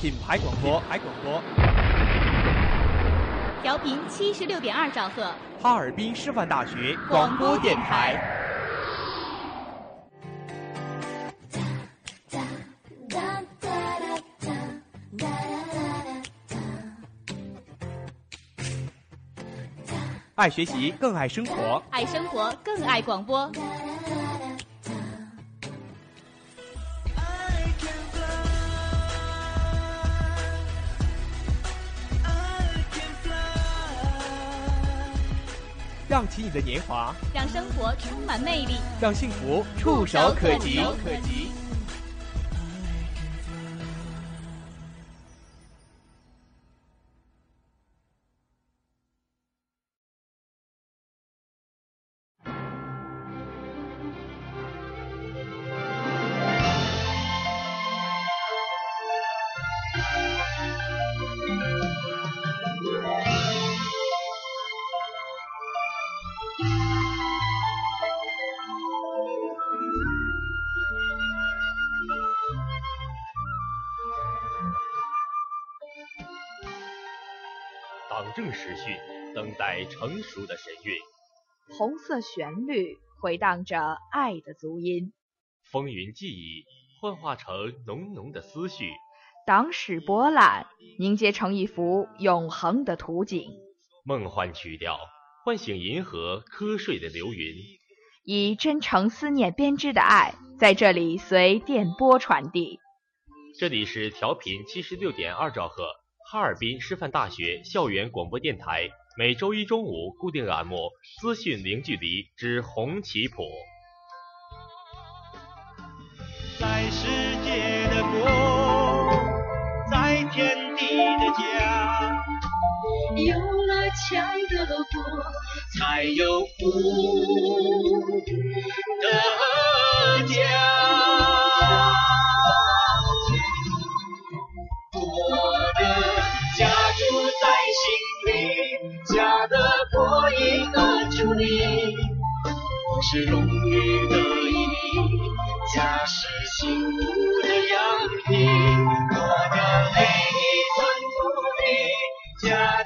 品牌广播，牌广播，调频七十六点二兆赫，哈尔滨师范大学广播电台。爱学习，更爱生活；爱生活，更爱广播。让起你的年华，让生活充满魅力，让幸福触手可及。时序，等待成熟的神韵。红色旋律回荡着爱的足音。风云记忆幻化成浓浓的思绪。党史博览凝结成一幅永恒的图景。梦幻曲调唤醒银河瞌睡的流云。以真诚思念编织的爱，在这里随电波传递。这里是调频七十六点二兆赫。哈尔滨师范大学校园广播电台每周一中午固定栏目《资讯零距离之红旗谱》。在世界的国，在天地的家，有了强的国，才有富的家。是荣誉的意义，家是幸福的样品。我的每一寸土地，家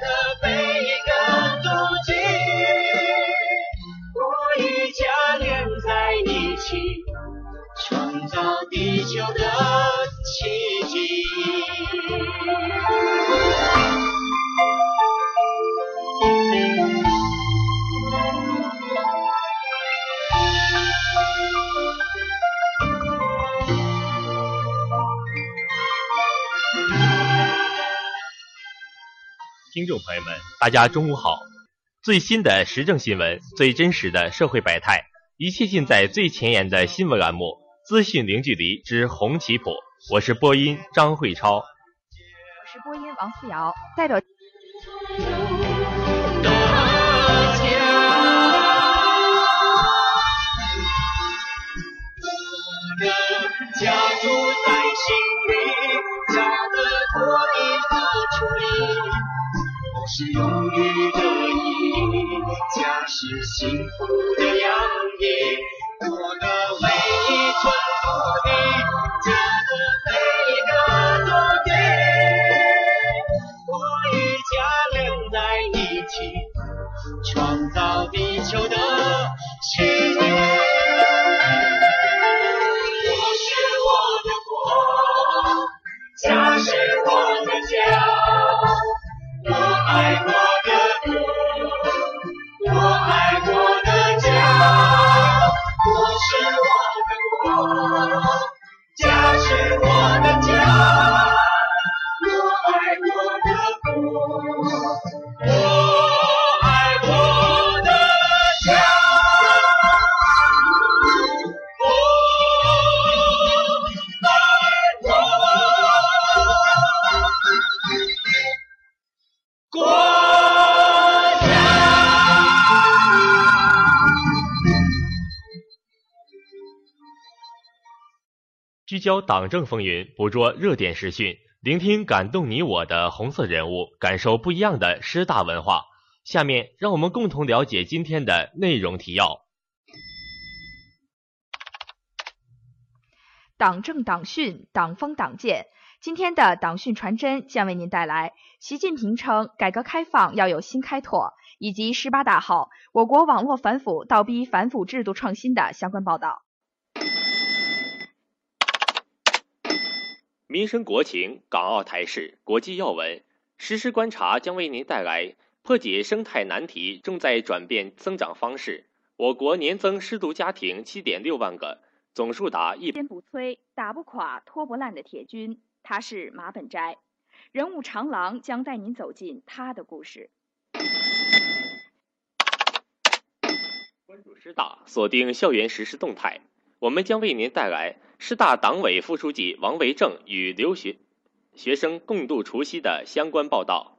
听众朋友们，大家中午好！最新的时政新闻，最真实的社会百态，一切尽在最前沿的新闻栏目《资讯零距离之红旗谱》。我是播音张慧超，我是播音王思瑶，代表。是荣誉的意，家是幸福的聚焦党政风云，捕捉热点时讯，聆听感动你我的红色人物，感受不一样的师大文化。下面让我们共同了解今天的内容提要。党政党训，党风党建。今天的党训传真将为您带来习近平称改革开放要有新开拓，以及十八大后我国网络反腐倒逼反腐制度创新的相关报道。民生国情、港澳台事、国际要闻，实时观察将为您带来破解生态难题正在转变增长方式。我国年增失独家庭七点六万个，总数达一。坚不摧、打不垮、拖不烂的铁军，他是马本斋。人物长廊将带您走进他的故事。关注师大，锁定校园实时动态。我们将为您带来师大党委副书记王维正与留学学生共度除夕的相关报道。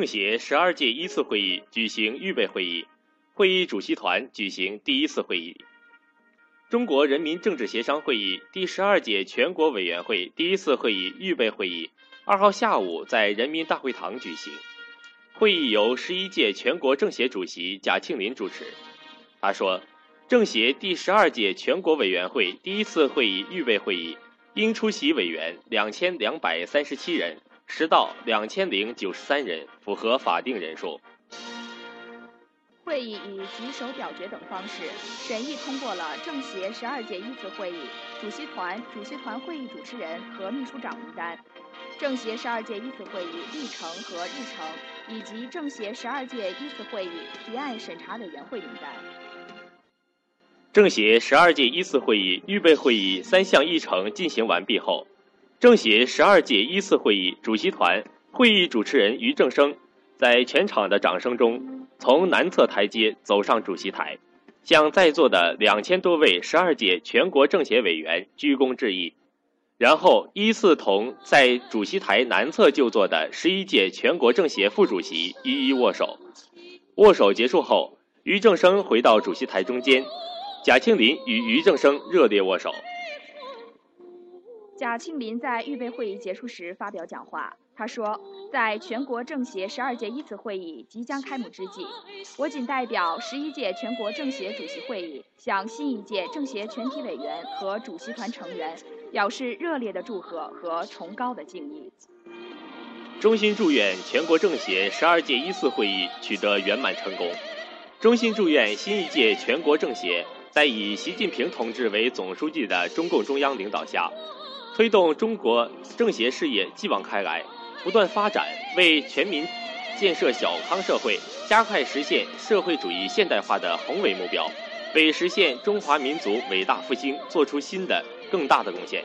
政协十二届一次会议举行预备会议，会议主席团举行第一次会议。中国人民政治协商会议第十二届全国委员会第一次会议预备会议二号下午在人民大会堂举行。会议由十一届全国政协主席贾庆林主持。他说，政协第十二届全国委员会第一次会议预备会议应出席委员两千两百三十七人。实到两千零九十三人，符合法定人数。会议以举手表决等方式审议通过了政协十二届一次会议主席团、主席团会议主持人和秘书长名单，政协十二届一次会议议程和日程，以及政协十二届一次会议提案审查委员会名单。政协十二届一次会议预备会议三项议程进行完毕后，政协十二届一次会议主席团会议主持人于正声，在全场的掌声中。从南侧台阶走上主席台，向在座的两千多位十二届全国政协委员鞠躬致意，然后依次同在主席台南侧就座的十一届全国政协副主席一一握手。握手结束后，于正声回到主席台中间，贾庆林与于正声热烈握手。贾庆林在预备会议结束时发表讲话。他说，在全国政协十二届一次会议即将开幕之际，我谨代表十一届全国政协主席会议，向新一届政协全体委员和主席团成员表示热烈的祝贺和崇高的敬意。衷心祝愿全国政协十二届一次会议取得圆满成功。衷心祝愿新一届全国政协在以习近平同志为总书记的中共中央领导下，推动中国政协事业继往开来。不断发展，为全民建设小康社会、加快实现社会主义现代化的宏伟目标，为实现中华民族伟大复兴做出新的、更大的贡献。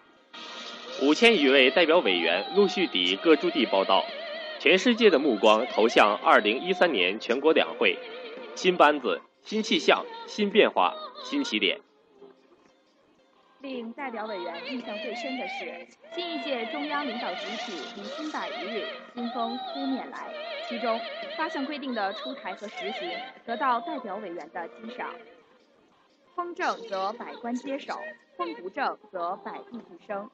五千余位代表委员陆续抵各驻地报道，全世界的目光投向二零一三年全国两会，新班子、新气象、新变化、新起点。令代表委员印象最深的是，新一届中央领导集体迎新百余日，新风扑面来。其中八项规定的出台和实行得到代表委员的欣赏。风正则百官皆守，风不正则百弊俱生。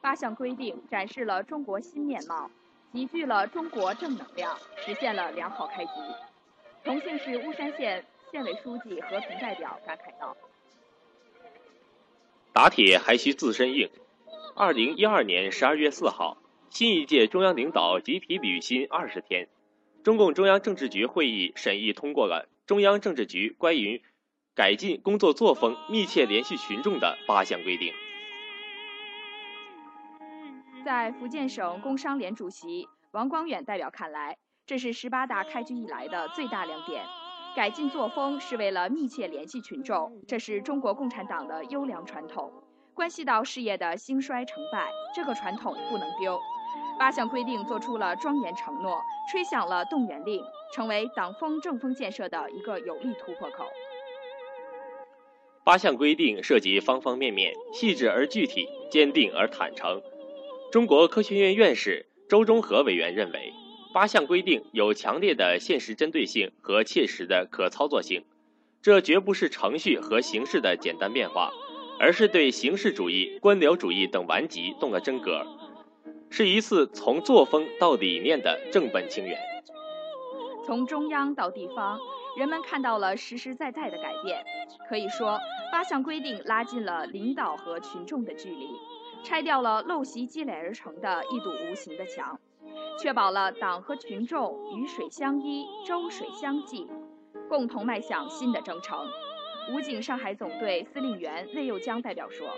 八项规定展示了中国新面貌，集聚了中国正能量，实现了良好开局。重庆市巫山县县委书记和平代表感慨道。打铁还需自身硬。二零一二年十二月四号，新一届中央领导集体履新二十天，中共中央政治局会议审议通过了中央政治局关于改进工作作风、密切联系群众的八项规定。在福建省工商联主席王光远代表看来，这是十八大开局以来的最大亮点。改进作风是为了密切联系群众，这是中国共产党的优良传统，关系到事业的兴衰成败，这个传统不能丢。八项规定做出了庄严承诺，吹响了动员令，成为党风政风建设的一个有力突破口。八项规定涉及方方面面，细致而具体，坚定而坦诚。中国科学院院士周忠和委员认为。八项规定有强烈的现实针对性和切实的可操作性，这绝不是程序和形式的简单变化，而是对形式主义、官僚主义等顽疾动了真格，是一次从作风到理念的正本清源。从中央到地方，人们看到了实实在在的改变。可以说，八项规定拉近了领导和群众的距离。拆掉了陋习积累而成的一堵无形的墙，确保了党和群众鱼水相依、舟水相济，共同迈向新的征程。武警上海总队司令员魏佑江代表说。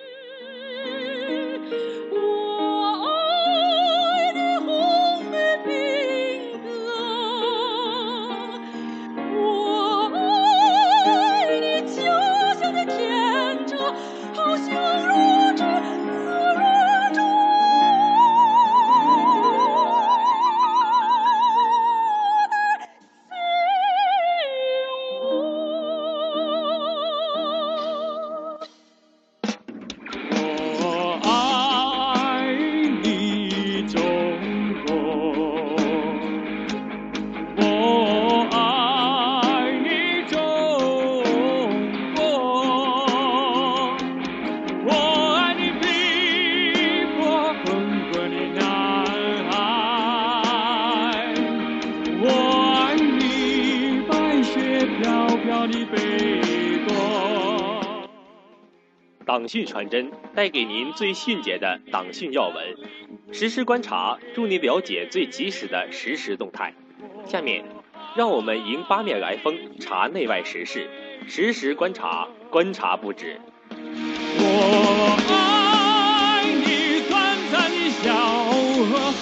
党讯传真带给您最迅捷的党讯要闻，实时观察，助您了解最及时的实时动态。下面，让我们迎八面来风，查内外时事，实时观察，观察不止。我爱你，短暂的笑和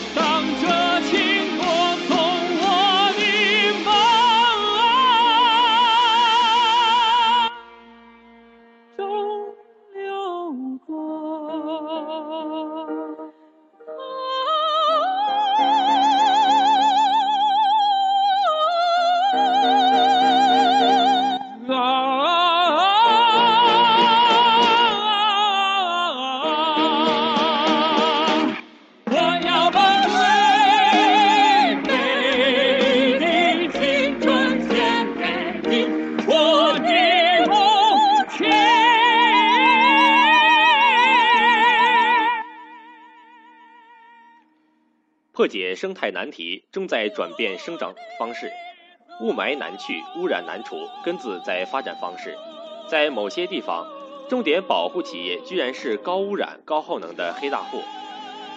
破解生态难题正在转变生长方式，雾霾难去，污染难除，根子在发展方式。在某些地方，重点保护企业居然是高污染、高耗能的黑大户。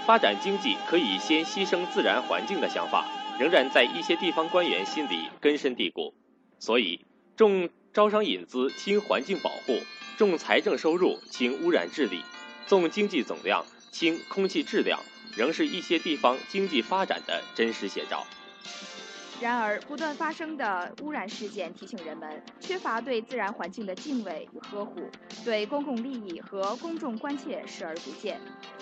发展经济可以先牺牲自然环境的想法，仍然在一些地方官员心里根深蒂固。所以，重招商引资轻环境保护，重财政收入轻污染治理，重经济总量轻空气质量，仍是一些地方经济发展的真实写照。然而，不断发生的污染事件提醒人们，缺乏对自然环境的敬畏与呵护，对公共利益和公众关切视而不见，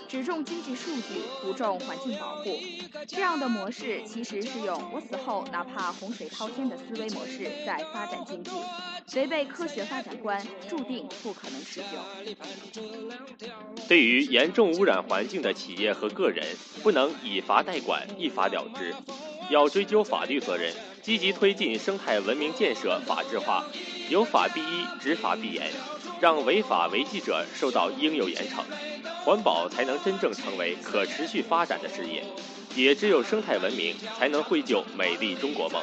只重经济数据，不重环境保护。这样的模式其实是用“我死后哪怕洪水滔天”的思维模式在发展经济，违背科学发展观，注定不可能持久。对于严重污染环境的企业和个人，不能以罚代管、一罚了之，要追究法律责任，积极推进生态文明建设法治化，有法必依，执法必严，让违法违纪者受到应有严惩，环保才能真正成为可持续发展的事业。也只有生态文明，才能绘就美丽中国梦。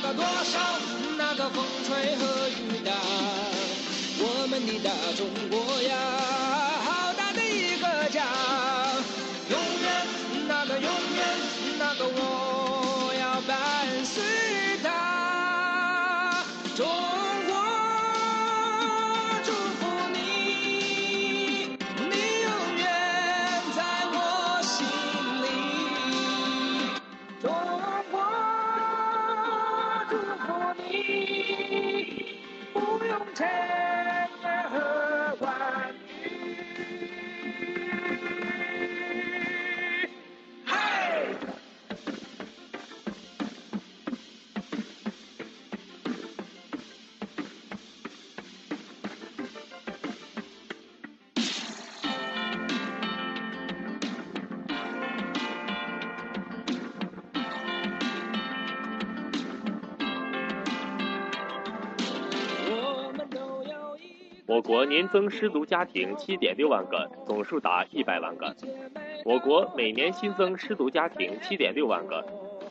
那个多少？那个风吹和雨打，我们的大中国呀，好大的一个家，永远那个永远那个我。10. 我国年增失独家庭七点六万个，总数达一百万个。我国每年新增失独家庭7.6万个，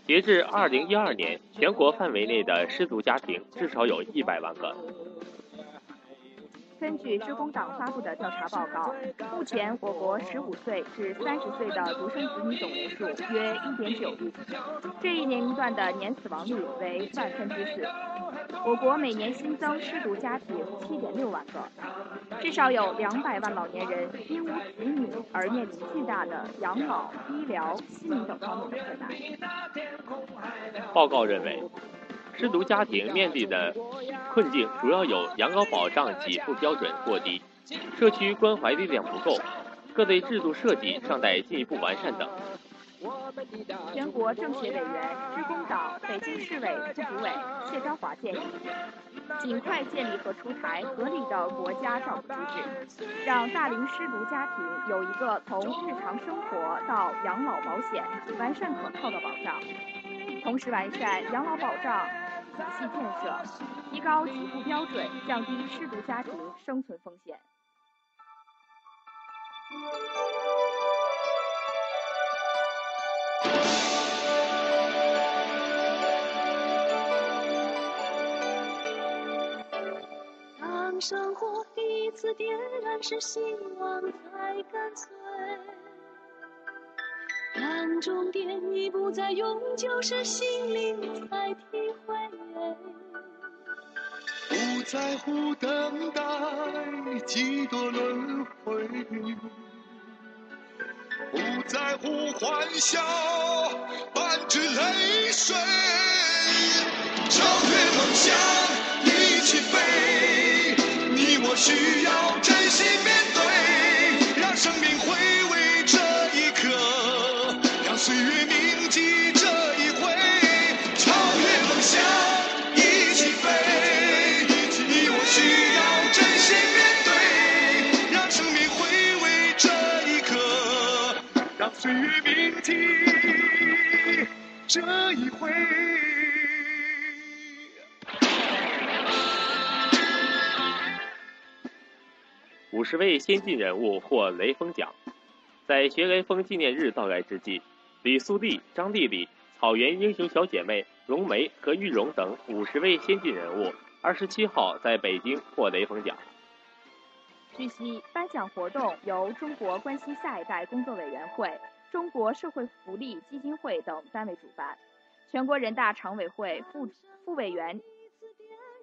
截至2012年，全国范围内的失独家庭至少有一百万个。根据知工党发布的调查报告，目前我国15岁至30岁的独生子女总人数约1.9亿，这一年龄段的年死亡率为万分之四。我国每年新增失独家庭7.6万个，至少有200万老年人因无子女而面临巨大的养老、医疗、心理等方面的困难。报告认为。失独家庭面临的困境主要有养老保障给付标准过低、社区关怀力量不够、各类制度设计尚待进一步完善等。全国政协委员、职工党北京市委副主委谢昭华建议，尽快建立和出台合理的国家照顾机制，让大龄失独家庭有一个从日常生活到养老保险完善可靠的保障，同时完善养老保障。体系建设，提高起步标准，降低失独家庭生存风险。当生活第一次点燃，是希望才跟随。当终点已不再永久，是心灵才体会。不在乎等待几多轮回，不在乎欢笑伴着泪水，超越梦想一起飞，你我需要真心面对，让生命回味这一刻，让岁月铭记岁月铭记这一回。五十位先进人物获雷锋奖。在学雷锋纪念日到来之际，李素丽、张丽丽、草原英雄小姐妹荣梅和玉荣等五十位先进人物，二十七号在北京获雷锋奖。据悉，颁奖活动由中国关心下一代工作委员会、中国社会福利基金会等单位主办，全国人大常委会副副委员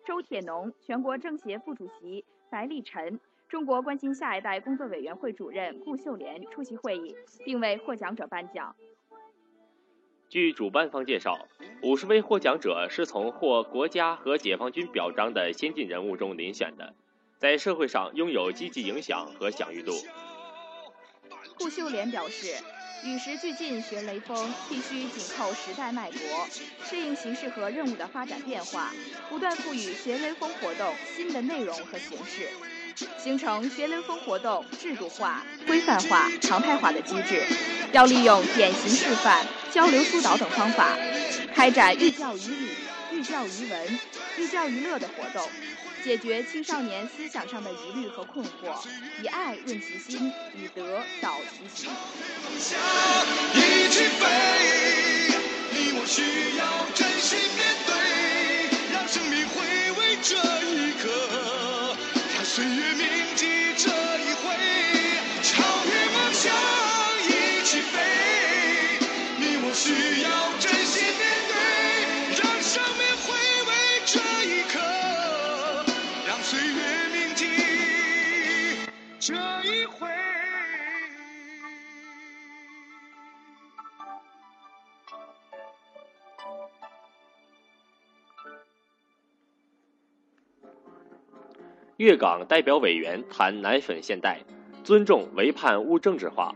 周铁农、全国政协副主席白立晨。中国关心下一代工作委员会主任顾秀莲出席会议，并为获奖者颁奖。据主办方介绍，五十位获奖者是从获国家和解放军表彰的先进人物中遴选的，在社会上拥有积极影响和享誉度。顾秀莲表示，与时俱进学雷锋，必须紧扣时代脉搏，适应形势和任务的发展变化，不断赋予学雷锋活动新的内容和形式。形成学雷锋活动制度化、规范化、常态化的机制，要利用典型示范、交流疏导等方法，开展寓教于理、寓教于文、寓教于乐的活动，解决青少年思想上的疑虑和困惑，以爱润其心，以德导其行。一起飞，你我需要真心面对，让生命回味这一刻，让岁月铭记这一回，超越梦想一起飞，你我需要真岁月铭记这一回。粤港代表委员谈奶粉现代，尊重唯盼勿政治化。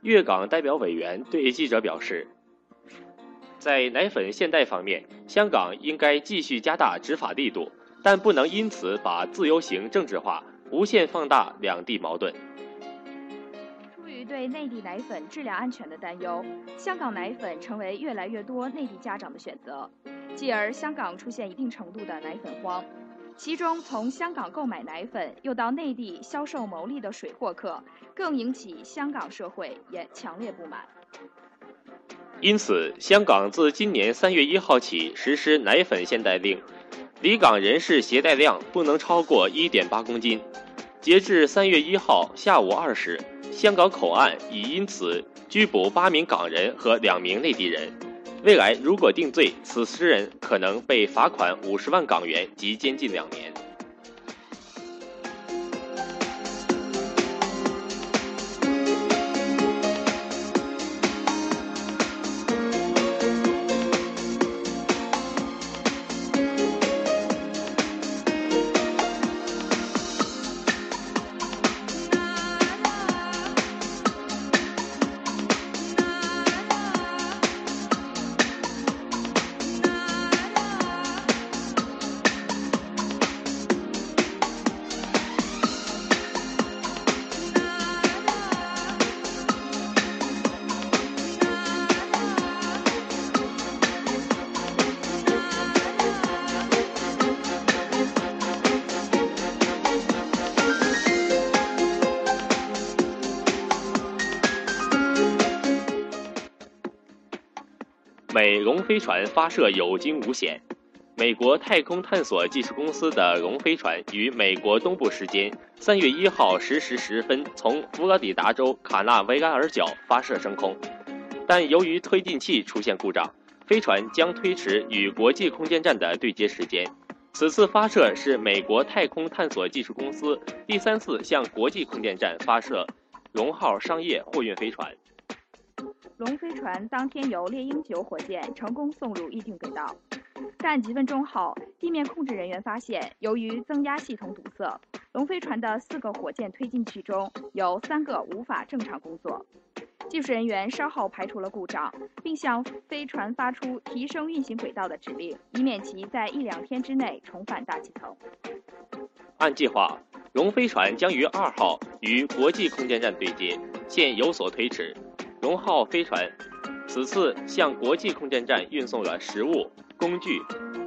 粤港代表委员对记者表示，在奶粉现代方面，香港应该继续加大执法力度，但不能因此把自由行政治化，无限放大两地矛盾。出于对内地奶粉质量安全的担忧，香港奶粉成为越来越多内地家长的选择，继而香港出现一定程度的奶粉荒。其中从香港购买奶粉又到内地销售牟利的水货客，更引起香港社会也强烈不满。因此，香港自今年三月一号起实施奶粉限带令，离港人士携带量不能超过一点八公斤。截至三月一号下午二时，香港口岸已因此拘捕八名港人和两名内地人。未来如果定罪，此十人可能被罚款五十万港元及监禁两年。美龙飞船发射有惊无险。美国太空探索技术公司的龙飞船于美国东部时间三月一号十时十分从佛罗里达州卡纳维拉尔角发射升空，但由于推进器出现故障，飞船将推迟与国际空间站的对接时间。此次发射是美国太空探索技术公司第三次向国际空间站发射龙号商业货运飞船。龙飞船当天由猎鹰九火箭成功送入预定轨道，但几分钟后，地面控制人员发现，由于增压系统堵塞，龙飞船的四个火箭推进器中有三个无法正常工作。技术人员稍后排除了故障，并向飞船发出提升运行轨道的指令，以免其在一两天之内重返大气层。按计划，龙飞船将于二号与国际空间站对接，现有所推迟。龙号飞船此次向国际空间站运送了食物、工具、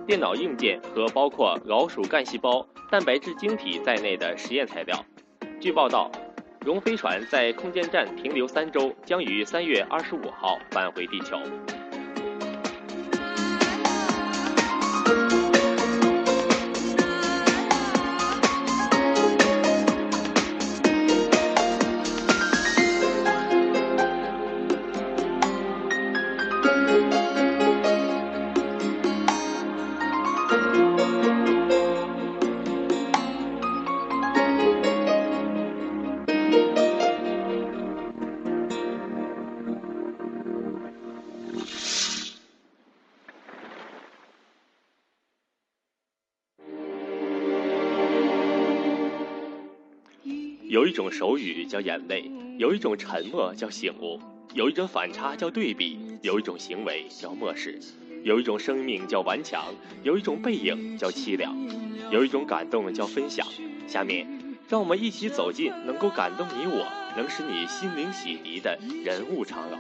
电脑硬件和包括老鼠干细胞、蛋白质晶体在内的实验材料。据报道，龙飞船在空间站停留三周，将于三月二十五号返回地球。有一种手语叫眼泪，有一种沉默叫醒悟，有一种反差叫对比，有一种行为叫漠视，有一种生命叫顽强，有一种背影叫凄凉，有一种感动叫分享。下面，让我们一起走进能够感动你我，能使你心灵洗涤的人物长廊。